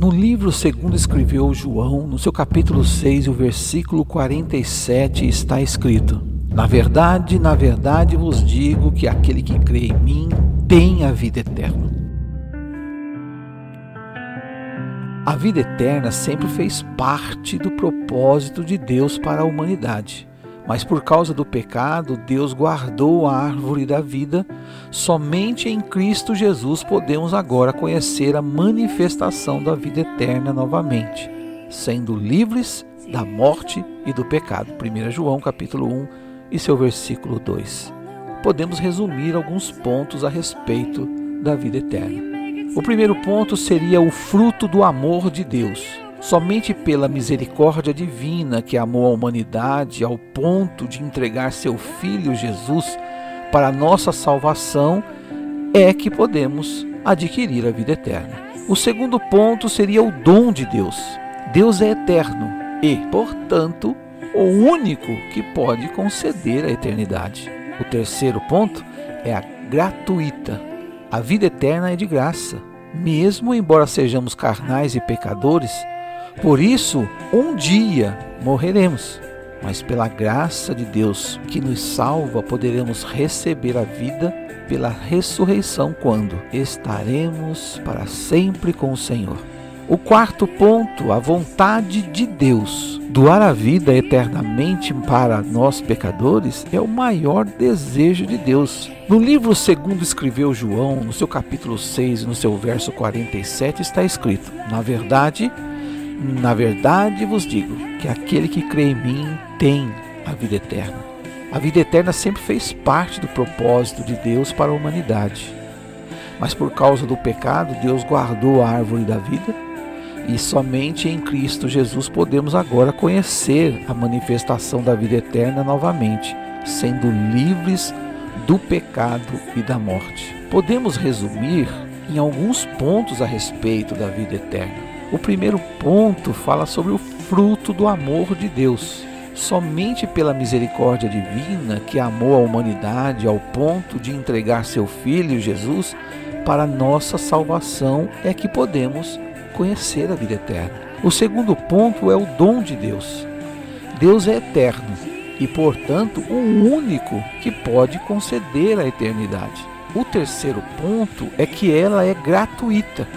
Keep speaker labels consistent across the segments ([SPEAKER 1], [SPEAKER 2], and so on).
[SPEAKER 1] No livro segundo escreveu João, no seu capítulo 6, o versículo 47, está escrito: Na verdade, na verdade vos digo que aquele que crê em mim tem a vida eterna. A vida eterna sempre fez parte do propósito de Deus para a humanidade. Mas por causa do pecado, Deus guardou a árvore da vida. Somente em Cristo Jesus podemos agora conhecer a manifestação da vida eterna novamente, sendo livres da morte e do pecado. 1 João capítulo 1 e seu versículo 2. Podemos resumir alguns pontos a respeito da vida eterna. O primeiro ponto seria o fruto do amor de Deus. Somente pela misericórdia divina que amou a humanidade ao ponto de entregar seu Filho Jesus para nossa salvação é que podemos adquirir a vida eterna. O segundo ponto seria o dom de Deus. Deus é eterno e, portanto, o único que pode conceder a eternidade. O terceiro ponto é a gratuita. A vida eterna é de graça, mesmo embora sejamos carnais e pecadores, por isso, um dia morreremos, mas pela graça de Deus que nos salva, poderemos receber a vida pela ressurreição quando estaremos para sempre com o Senhor. O quarto ponto, a vontade de Deus. Doar a vida eternamente para nós pecadores é o maior desejo de Deus. No livro segundo escreveu João, no seu capítulo 6, no seu verso 47, está escrito: Na verdade, na verdade vos digo que aquele que crê em mim tem a vida eterna. A vida eterna sempre fez parte do propósito de Deus para a humanidade. Mas por causa do pecado, Deus guardou a árvore da vida e somente em Cristo Jesus podemos agora conhecer a manifestação da vida eterna novamente, sendo livres do pecado e da morte. Podemos resumir em alguns pontos a respeito da vida eterna. O primeiro ponto fala sobre o fruto do amor de Deus. Somente pela misericórdia divina que amou a humanidade ao ponto de entregar seu Filho Jesus para nossa salvação é que podemos conhecer a vida eterna. O segundo ponto é o dom de Deus. Deus é eterno e, portanto, o único que pode conceder a eternidade. O terceiro ponto é que ela é gratuita.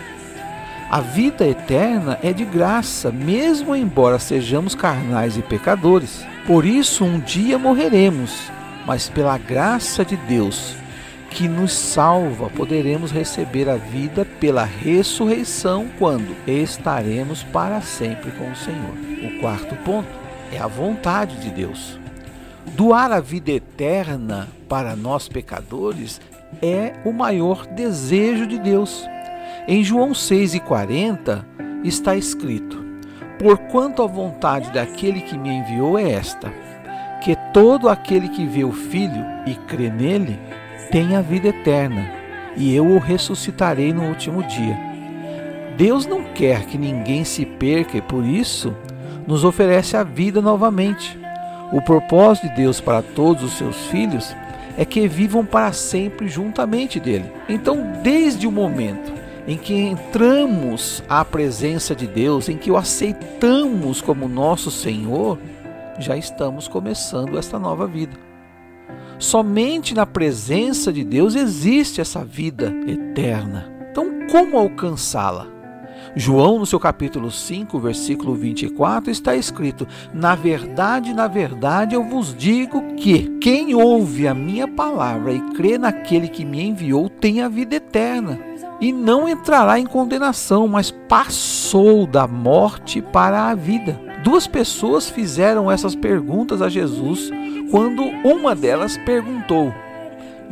[SPEAKER 1] A vida eterna é de graça, mesmo embora sejamos carnais e pecadores. Por isso, um dia morreremos, mas pela graça de Deus que nos salva, poderemos receber a vida pela ressurreição quando estaremos para sempre com o Senhor. O quarto ponto é a vontade de Deus. Doar a vida eterna para nós pecadores é o maior desejo de Deus. Em João 6,40 está escrito: Porquanto a vontade daquele que me enviou é esta, que todo aquele que vê o Filho e crê nele tenha a vida eterna, e eu o ressuscitarei no último dia. Deus não quer que ninguém se perca e por isso nos oferece a vida novamente. O propósito de Deus para todos os seus filhos é que vivam para sempre juntamente dele. Então, desde o momento em que entramos à presença de Deus, em que o aceitamos como nosso Senhor, já estamos começando esta nova vida. Somente na presença de Deus existe essa vida eterna. Então, como alcançá-la? João, no seu capítulo 5, versículo 24, está escrito: Na verdade, na verdade, eu vos digo que quem ouve a minha palavra e crê naquele que me enviou tem a vida eterna e não entrará em condenação, mas passou da morte para a vida. Duas pessoas fizeram essas perguntas a Jesus quando uma delas perguntou: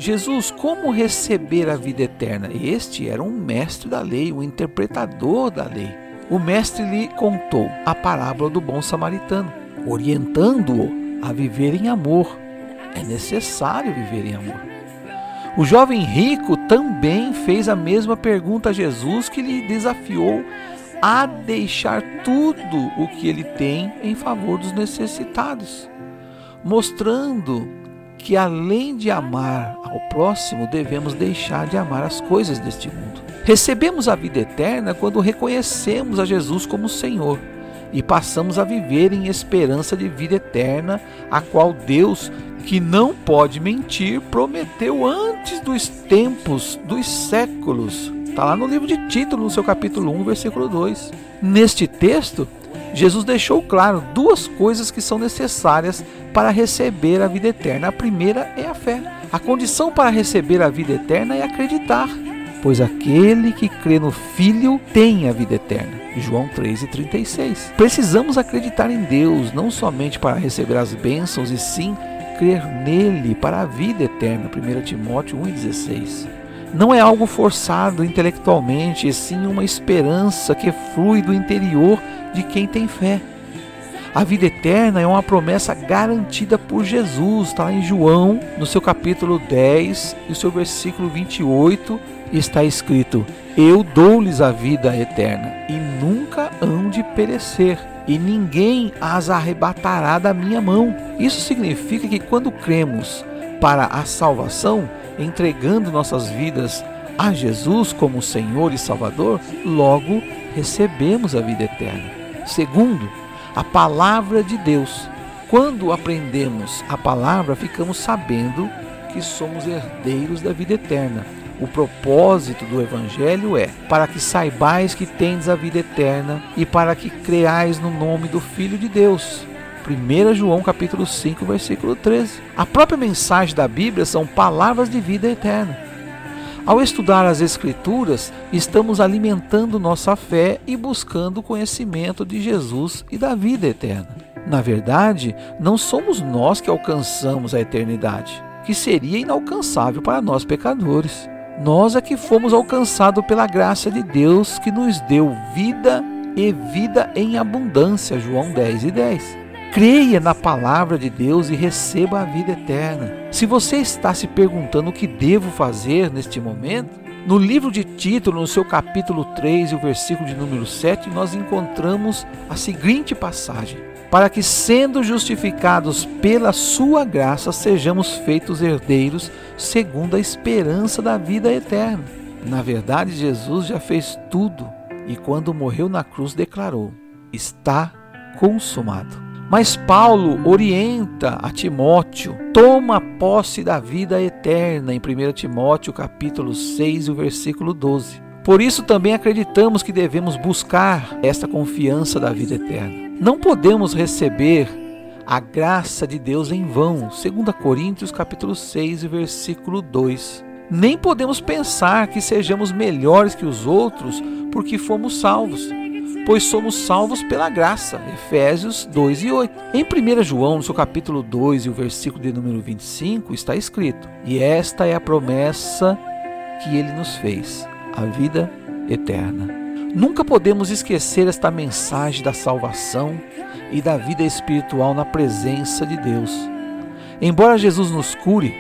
[SPEAKER 1] Jesus, como receber a vida eterna? Este era um mestre da lei, um interpretador da lei. O mestre lhe contou a parábola do bom samaritano, orientando-o a viver em amor. É necessário viver em amor. O jovem rico também fez a mesma pergunta a Jesus, que lhe desafiou a deixar tudo o que ele tem em favor dos necessitados, mostrando que além de amar ao próximo, devemos deixar de amar as coisas deste mundo. Recebemos a vida eterna quando reconhecemos a Jesus como Senhor e passamos a viver em esperança de vida eterna, a qual Deus, que não pode mentir, prometeu antes dos tempos, dos séculos. Está lá no livro de Tito, no seu capítulo 1, versículo 2. Neste texto, Jesus deixou claro duas coisas que são necessárias para receber a vida eterna. A primeira é a fé. A condição para receber a vida eterna é acreditar, pois aquele que crê no Filho tem a vida eterna. João 3,36. Precisamos acreditar em Deus, não somente para receber as bênçãos, e sim crer nele para a vida eterna. 1 Timóteo 1,16. Não é algo forçado intelectualmente, e sim uma esperança que flui do interior de quem tem fé. A vida eterna é uma promessa garantida por Jesus, está em João, no seu capítulo 10, e o seu versículo 28, está escrito: Eu dou-lhes a vida eterna, e nunca hão de perecer, e ninguém as arrebatará da minha mão. Isso significa que quando cremos para a salvação, entregando nossas vidas a Jesus como Senhor e Salvador, logo recebemos a vida eterna. Segundo, a palavra de Deus. Quando aprendemos a palavra, ficamos sabendo que somos herdeiros da vida eterna. O propósito do Evangelho é para que saibais que tendes a vida eterna e para que creais no nome do Filho de Deus. 1 João capítulo 5, versículo 13. A própria mensagem da Bíblia são palavras de vida eterna. Ao estudar as Escrituras, estamos alimentando nossa fé e buscando o conhecimento de Jesus e da vida eterna. Na verdade, não somos nós que alcançamos a eternidade, que seria inalcançável para nós pecadores. Nós é que fomos alcançados pela graça de Deus que nos deu vida e vida em abundância. João 10 e 10 creia na palavra de Deus e receba a vida eterna. Se você está se perguntando o que devo fazer neste momento, no livro de Tito, no seu capítulo 3 e o versículo de número 7, nós encontramos a seguinte passagem: Para que, sendo justificados pela sua graça, sejamos feitos herdeiros segundo a esperança da vida eterna. Na verdade, Jesus já fez tudo e, quando morreu na cruz, declarou: Está consumado. Mas Paulo orienta a Timóteo, toma posse da vida eterna em 1 Timóteo capítulo 6, o versículo 12. Por isso também acreditamos que devemos buscar esta confiança da vida eterna. Não podemos receber a graça de Deus em vão, 2 Coríntios capítulo 6, versículo 2. Nem podemos pensar que sejamos melhores que os outros porque fomos salvos pois somos salvos pela graça. Efésios 2 e 8. Em 1 João, no seu capítulo 2 e o versículo de número 25, está escrito: E esta é a promessa que ele nos fez, a vida eterna. Nunca podemos esquecer esta mensagem da salvação e da vida espiritual na presença de Deus. Embora Jesus nos cure,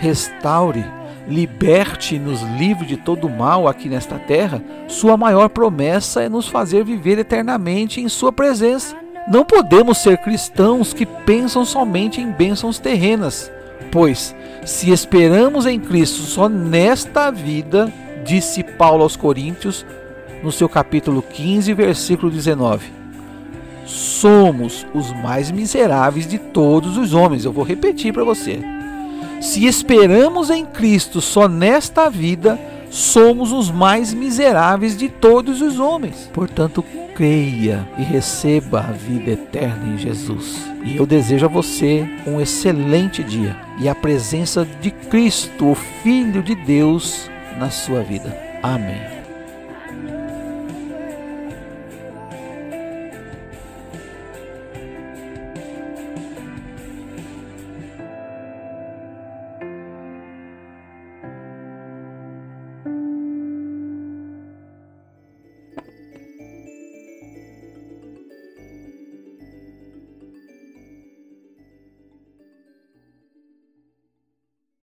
[SPEAKER 1] restaure, liberte e nos livre de todo mal aqui nesta terra, sua maior promessa é nos fazer viver eternamente em sua presença. Não podemos ser cristãos que pensam somente em bênçãos terrenas, pois se esperamos em Cristo só nesta vida, disse Paulo aos Coríntios, no seu capítulo 15, versículo 19, somos os mais miseráveis de todos os homens. Eu vou repetir para você se esperamos em Cristo só nesta vida, somos os mais miseráveis de todos os homens. Portanto, creia e receba a vida eterna em Jesus. E eu desejo a você um excelente dia e a presença de Cristo, o Filho de Deus, na sua vida. Amém.